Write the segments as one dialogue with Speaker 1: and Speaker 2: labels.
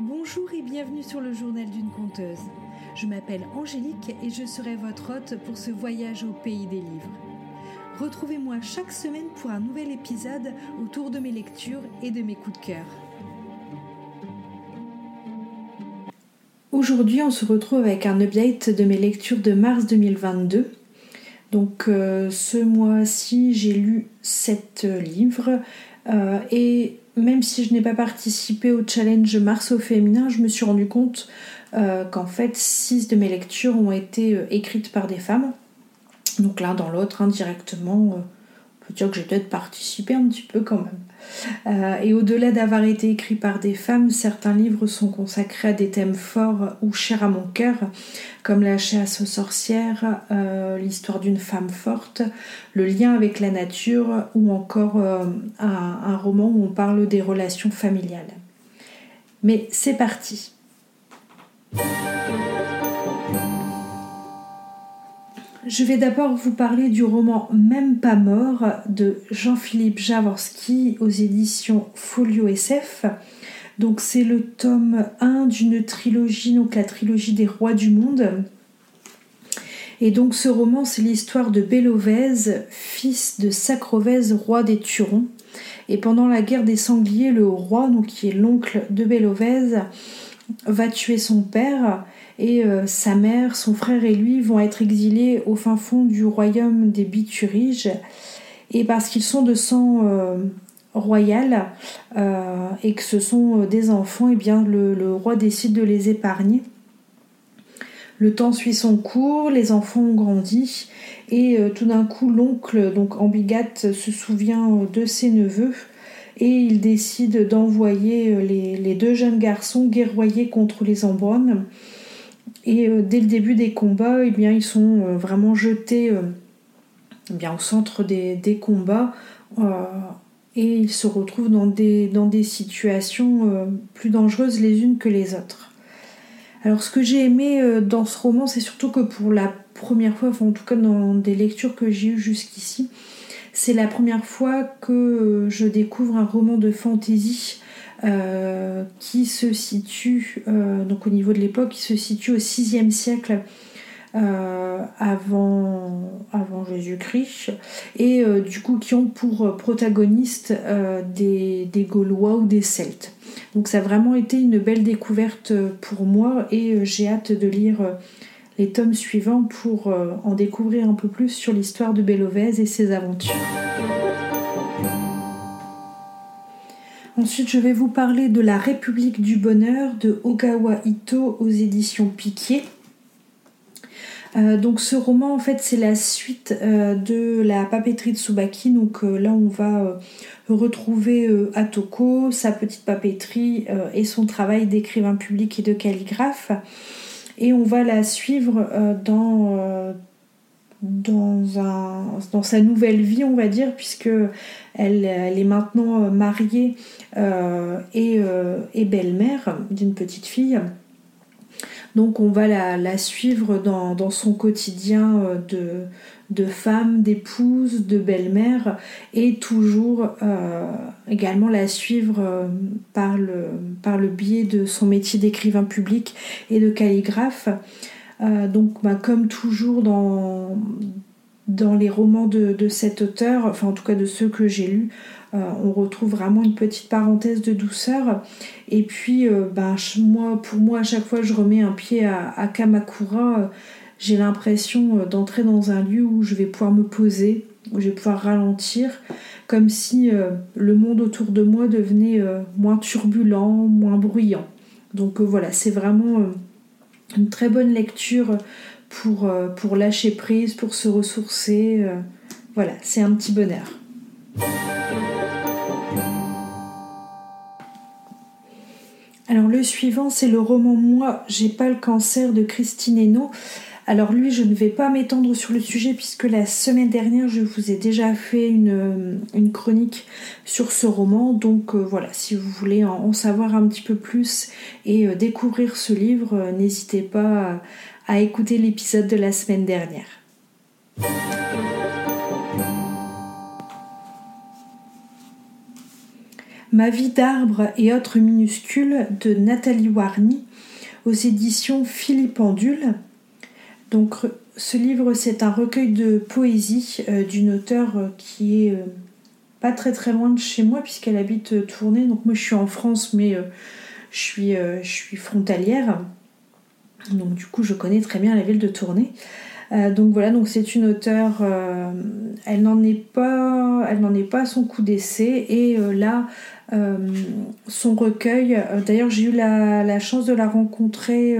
Speaker 1: Bonjour et bienvenue sur le journal d'une conteuse. Je m'appelle Angélique et je serai votre hôte pour ce voyage au pays des livres. Retrouvez-moi chaque semaine pour un nouvel épisode autour de mes lectures et de mes coups de cœur. Aujourd'hui, on se retrouve avec un update de mes lectures de mars 2022. Donc euh, ce mois-ci, j'ai lu 7 livres euh, et même si je n'ai pas participé au challenge Mars au féminin, je me suis rendu compte euh, qu'en fait 6 de mes lectures ont été écrites par des femmes. Donc l'un dans l'autre, indirectement, on peut dire que j'ai peut-être participé un petit peu quand même. Euh, et au-delà d'avoir été écrit par des femmes, certains livres sont consacrés à des thèmes forts ou chers à mon cœur, comme La chasse aux sorcières, euh, l'histoire d'une femme forte, le lien avec la nature ou encore euh, un roman où on parle des relations familiales. Mais c'est parti. Je vais d'abord vous parler du roman Même pas mort de Jean-Philippe Jaworski aux éditions Folio SF. Donc c'est le tome 1 d'une trilogie, donc la trilogie des rois du monde. Et donc ce roman, c'est l'histoire de Bélovèze, fils de Sacrovèze, roi des Turons. Et pendant la guerre des Sangliers, le roi, donc qui est l'oncle de Bélovèze, va tuer son père et euh, sa mère, son frère et lui vont être exilés au fin fond du royaume des Bituriges et parce qu'ils sont de sang euh, royal euh, et que ce sont des enfants, et eh bien le, roi décide de les épargner. Le temps suit son cours, les enfants ont grandi et tout d'un coup l'oncle, donc Ambigate, se souvient de ses neveux et il décide d'envoyer les, deux jeunes garçons guerroyer contre les Ambrones et euh, dès le début des combats, eh bien, ils sont euh, vraiment jetés euh, eh au centre des, combats et ils se retrouvent dans des, dans des situations plus dangereuses les unes que les autres. Alors ce que j'ai aimé dans ce roman, c'est surtout que pour la première fois, enfin en tout cas dans des lectures que j'ai eues jusqu'ici, c'est la première fois que je découvre un roman de fantasy euh, qui se situe, euh, donc au niveau de l'époque, qui se situe au 6e siècle euh, avant, avant Jésus-Christ, et du coup qui ont pour protagonistes des, des, Gaulois ou des Celtes. Donc ça a vraiment été une belle découverte pour moi et j'ai hâte de lire les tomes suivants pour en découvrir un peu plus sur l'histoire de Bélovèze et ses aventures. Ensuite, je vais vous parler de La République du Bonheur de Ogawa Ito aux éditions Piquier. Euh, donc ce roman en fait c'est la suite euh, de la papeterie de Tsubaki. Donc euh, là on va retrouver Atoko, sa petite papeterie et son travail d'écrivain public et de calligraphe. Et on va la suivre dans, dans, un, dans sa nouvelle vie, on va dire, puisque elle, est maintenant euh, mariée euh, euh, et, belle-mère d'une petite fille. Donc on va la, suivre dans, son quotidien de, de femme, d'épouse, de belle-mère et toujours également la suivre par, le, par le biais de son métier d'écrivain public et de calligraphe. Euh, donc, bah, comme toujours dans, les romans de, cet auteur, enfin en tout cas de ceux que j'ai lus, euh, on retrouve vraiment une petite parenthèse de douceur. Et puis, euh, bah, moi, pour moi, à chaque fois que je remets un pied à, Kamakura, j'ai l'impression d'entrer dans un lieu où je vais pouvoir me poser, où je vais pouvoir ralentir, comme si le monde autour de moi devenait moins turbulent, moins bruyant. Donc voilà, c'est vraiment une très bonne lecture pour, euh, lâcher prise, pour se ressourcer. Euh, voilà, c'est un petit bonheur. Alors le suivant, c'est le roman Moi, j'ai pas le cancer de Christine Hainaut. Alors lui, je ne vais pas m'étendre sur le sujet puisque la semaine dernière, je vous ai déjà fait une, chronique sur ce roman. Donc euh, voilà, si vous voulez en, savoir un petit peu plus et euh, découvrir ce livre, euh, n'hésitez pas à écouter l'épisode de la semaine dernière. Ma vie d'arbre et autres minuscules de Nathalie Warny aux éditions Philippe Pendule. Donc ce livre c'est un recueil de poésie euh, d'une auteure euh, qui est euh, pas très très loin de chez moi puisqu'elle habite Tournai. Donc moi je suis en France mais je, suis, je suis frontalière. Donc du coup je connais très bien la ville de Tournai. Donc voilà, donc c'est une auteure, elle n'en est pas, elle n'en est pas à son coup d'essai et là son recueil. D'ailleurs j'ai eu la, chance de la rencontrer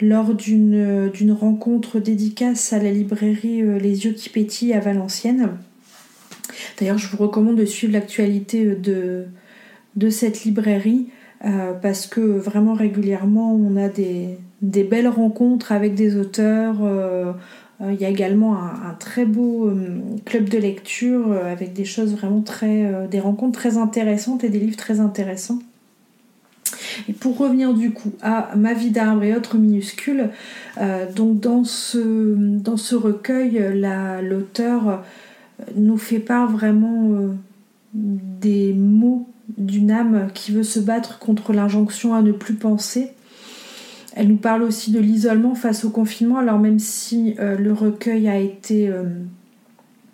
Speaker 1: lors d'une rencontre dédicace à la librairie euh, Les Yeux qui pétillent à Valenciennes. D'ailleurs, je vous recommande de suivre l'actualité euh, de, cette librairie euh, parce que vraiment régulièrement on a des, belles rencontres avec des auteurs. il y a également un, très beau club de lecture avec des choses vraiment très. des rencontres très intéressantes et des livres très intéressants. Et pour revenir du coup à Ma vie d'arbre et autres minuscules, euh, donc dans ce, recueil, l'auteur euh, nous fait part vraiment euh, des mots d'une âme qui veut se battre contre l'injonction à ne plus penser. Elle nous parle aussi de l'isolement face au confinement, alors même si le recueil a été,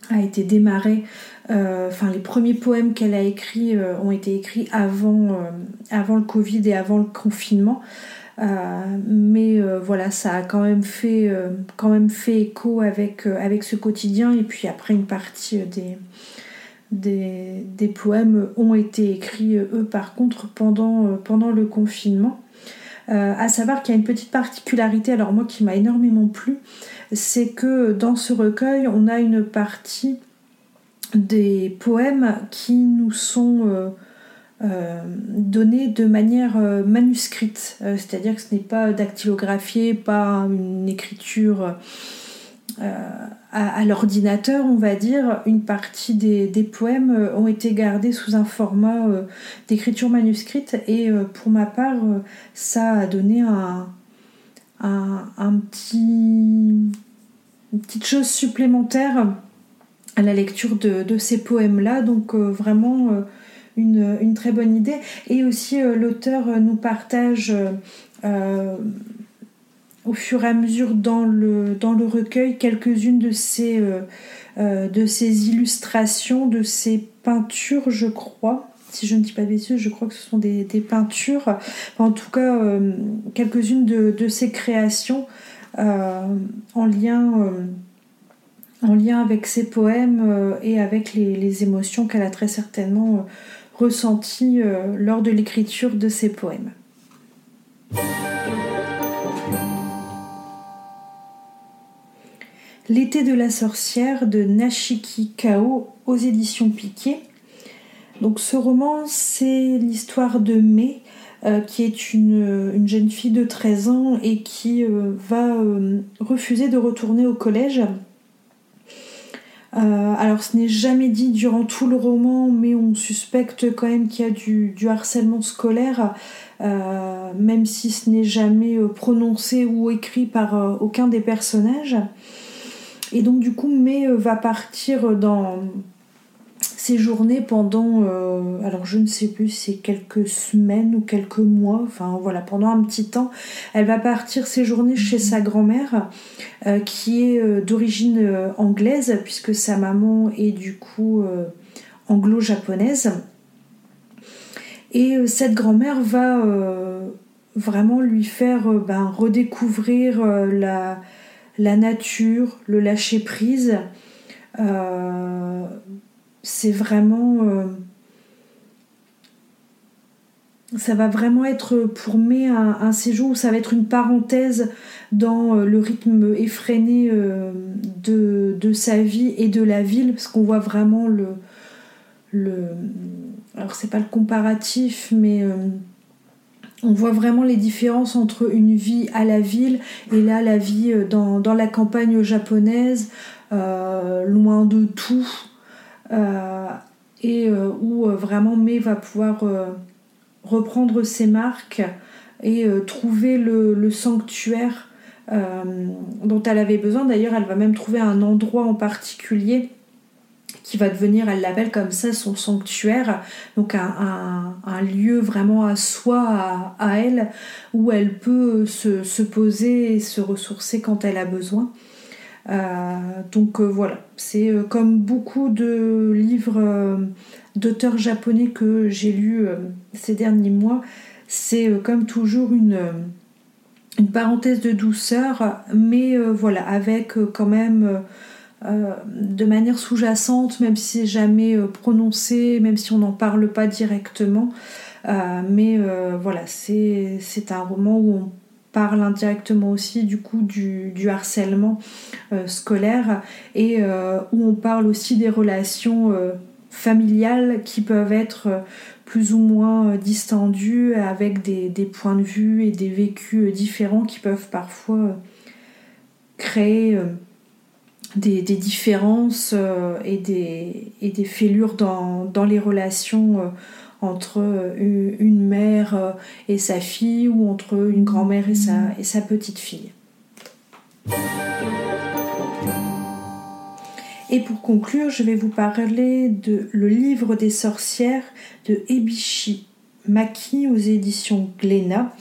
Speaker 1: a été démarré euh, enfin, les premiers poèmes qu'elle a écrits euh, ont été écrits avant, euh, avant le Covid et avant le confinement. mais voilà, ça a quand même fait, quand même fait écho avec, avec ce quotidien. Et puis après, une partie des, des, des, poèmes ont été écrits, eux, par contre, pendant, pendant le confinement. À savoir qu'il y a une petite particularité, alors moi qui m'a énormément plu, c'est que dans ce recueil, on a une partie des poèmes qui nous sont euh, euh, donnés de manière euh, manuscrite, c'est-à-dire que ce n'est pas dactylographié, pas une écriture à, l'ordinateur, on va dire. Une partie des, poèmes ont été gardés sous un format d'écriture manuscrite et pour ma part, ça a donné un, un petit, une petite chose supplémentaire à la lecture de, ces poèmes-là. Donc euh, vraiment euh, une, très bonne idée. Et aussi euh, l'auteur nous partage au fur et à mesure dans le, dans le recueil quelques-unes de ces, de ces illustrations, de ces peintures, je crois. Si je ne dis pas de bêtises, je crois que ce sont des, peintures. en tout cas, quelques-unes de, de, ces créations en lien en lien avec ses poèmes euh, et avec les, émotions qu'elle a très certainement euh, ressenties euh, lors de l'écriture de ses poèmes. L'été de la sorcière de Nashiki Kao aux éditions Piquet. Donc ce roman, c'est l'histoire de Mai, qui est une, une, jeune fille de 13 ans et qui va refuser de retourner au collège euh, alors ce n'est jamais dit durant tout le roman, mais on suspecte quand même qu'il y a du, harcèlement scolaire, euh, même si ce n'est jamais euh, prononcé ou écrit par aucun des personnages. Et donc du coup, May va partir dans séjourner pendant, euh, alors je ne sais plus, c'est quelques semaines ou quelques mois, enfin voilà, pendant un petit temps, elle va partir séjourner chez mhm. sa grand-mère, euh, qui est euh, d'origine anglaise, puisque sa maman est du coup anglo-japonaise. Et cette grand-mère va vraiment lui faire ben, redécouvrir la, la nature, le lâcher-prise c'est vraiment. Euh, ça va vraiment être pour mai un, séjour où ça va être une parenthèse dans euh, le rythme effréné euh, de, sa vie et de la ville, parce qu'on voit vraiment le. le alors, c'est pas le comparatif, mais. On voit vraiment les différences entre une vie à la ville et là la vie dans, dans la campagne japonaise, loin de tout, euh, et euh, où euh, vraiment May va pouvoir reprendre ses marques et trouver le, sanctuaire dont elle avait besoin. D'ailleurs, elle va même trouver un endroit en particulier qui va devenir, elle l'appelle comme ça, son sanctuaire, donc un, lieu vraiment à soi, à, elle, où elle peut se, poser et se ressourcer quand elle a besoin. Euh, donc euh, voilà, c'est euh, comme beaucoup de livres d'auteurs japonais que j'ai lus ces derniers mois, c'est comme toujours une, une parenthèse de douceur, mais voilà, avec quand même euh, de manière sous-jacente, même si c'est jamais euh, prononcé, même si on n'en parle pas directement. Euh, mais voilà, c'est un roman où on parle indirectement aussi du coup du, harcèlement scolaire et où on parle aussi des relations familiales qui peuvent être plus ou moins distendues avec des, des, points de vue et des vécus différents qui peuvent parfois créer des, différences euh, et, des, et fêlures dans, dans les relations euh, entre euh, une mère et sa fille ou entre une grand-mère et sa, et sa petite fille. Et pour conclure, je vais vous parler de Le livre des sorcières de Ebishi Maki aux éditions Glénat.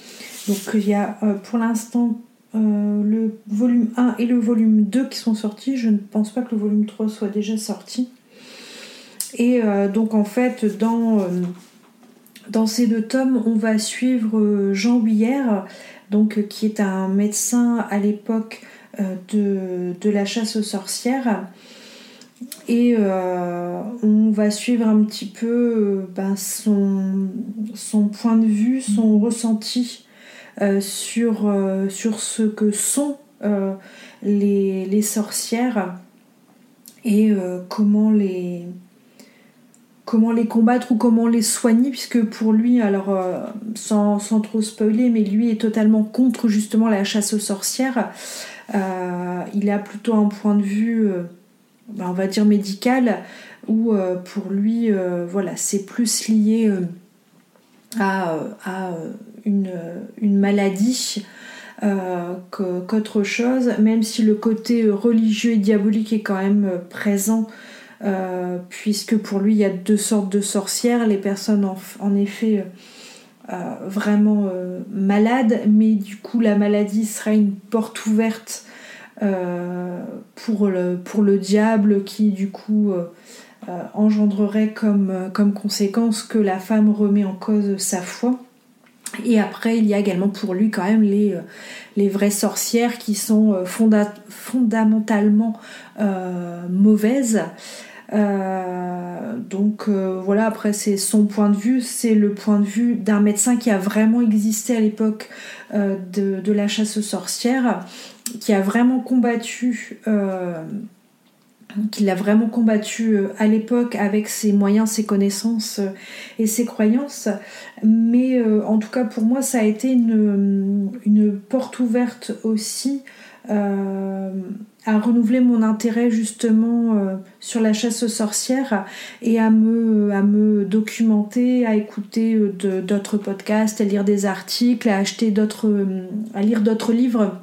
Speaker 1: Donc il y a pour l'instant euh, le volume 1 et le volume 2 qui sont sortis. Je ne pense pas que le volume 3 soit déjà sorti. Et euh, donc en fait, dans, euh, dans ces deux tomes, on va suivre Jean Huillère, donc, qui est un médecin à l'époque de, de, la chasse aux sorcières. Et on va suivre un petit peu ben, son, son point de vue, son ressenti sur, euh, sur ce que sont euh, les, sorcières et comment les comment les combattre ou comment les soigner, puisque pour lui, alors sans, sans, trop spoiler, mais lui est totalement contre justement la chasse aux sorcières. il a plutôt un point de vue, ben, on va dire médical, où pour lui, voilà, c'est plus lié à, à une, une maladie euh, qu'autre chose, même si le côté religieux et diabolique est quand même présent, euh, puisque pour lui il y a deux sortes de sorcières, les personnes en, effet euh, vraiment malades, mais du coup la maladie sera une porte ouverte pour le diable qui du coup engendrerait comme, comme conséquence que la femme remet en cause sa foi. Et après, il y a également pour lui quand même les, euh, les vraies sorcières qui sont euh, fondamentalement euh, mauvaises. donc voilà, après c'est son point de vue, c'est le point de vue d'un médecin qui a vraiment existé à l'époque de, la chasse aux sorcières, qui a vraiment combattu qu'il a vraiment combattu euh, à l'époque avec ses moyens, ses connaissances euh, et ses croyances. Mais euh, en tout cas pour moi ça a été une, porte ouverte aussi à renouveler mon intérêt justement sur la chasse aux sorcières et à me, à me documenter, à écouter d'autres podcasts, à lire des articles, à acheter d'autres, à lire d'autres livres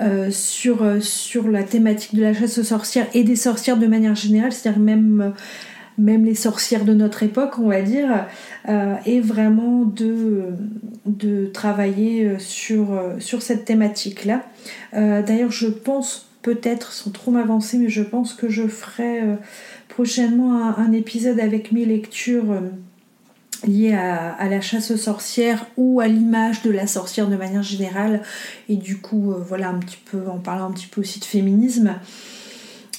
Speaker 1: euh, sur, euh, sur la thématique de la chasse aux sorcières et des sorcières de manière générale, c'est-à-dire même, euh, même les sorcières de notre époque, on va dire, et vraiment de, de travailler sur, sur cette thématique-là. D'ailleurs, je pense peut-être, sans trop m'avancer, mais je pense que je ferai prochainement un, un, épisode avec mes lectures lié à, la chasse aux sorcières ou à l'image de la sorcière de manière générale. Et du coup euh, voilà un petit peu en parlant un petit peu aussi de féminisme.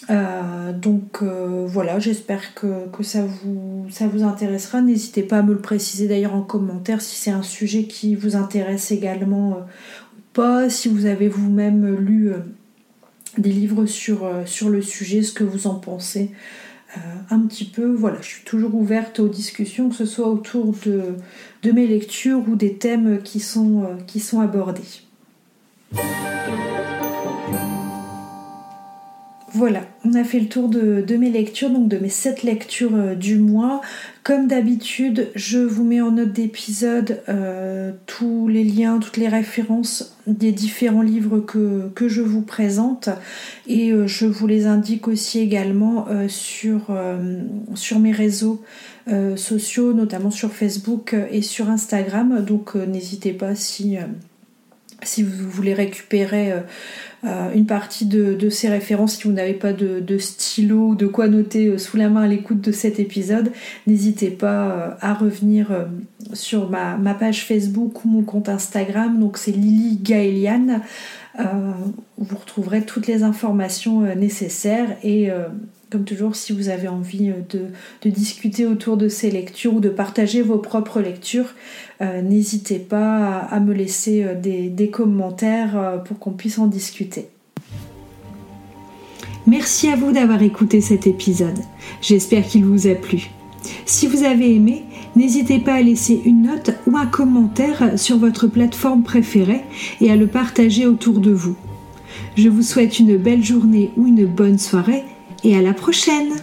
Speaker 1: Euh, donc euh, voilà j'espère que, ça, vous, ça vous intéressera. N'hésitez pas à me le préciser d'ailleurs en commentaire si c'est un sujet qui vous intéresse également ou pas. Si vous avez vous-même lu des livres sur, sur le sujet ce que vous en pensez euh, un petit peu, voilà, je suis toujours ouverte aux discussions, que ce soit autour de, mes lectures ou des thèmes qui sont, euh, qui sont abordés. Voilà, on a fait le tour de, mes lectures, donc de mes sept lectures euh, du mois. Comme d'habitude, je vous mets en note d'épisode euh, tous les liens, toutes les références des différents livres que, je vous présente et euh, je vous les indique aussi également sur, sur mes réseaux sociaux, notamment sur Facebook et sur Instagram. Donc n'hésitez pas si, si vous voulez récupérer euh, une partie de, ces références. Si vous n'avez pas de, stylo ou de quoi noter euh, sous la main à l'écoute de cet épisode, n'hésitez pas euh, à revenir sur ma, page Facebook ou mon compte Instagram. Donc c'est Lily Gaelian. vous retrouverez toutes les informations nécessaires et comme toujours, si vous avez envie de, discuter autour de ces lectures ou de partager vos propres lectures, n'hésitez pas à, me laisser des commentaires pour qu'on puisse en discuter. Merci à vous d'avoir écouté cet épisode. J'espère qu'il vous a plu. Si vous avez aimé, n'hésitez pas à laisser une note ou un commentaire sur votre plateforme préférée et à le partager autour de vous. Je vous souhaite une belle journée ou une bonne soirée et à la prochaine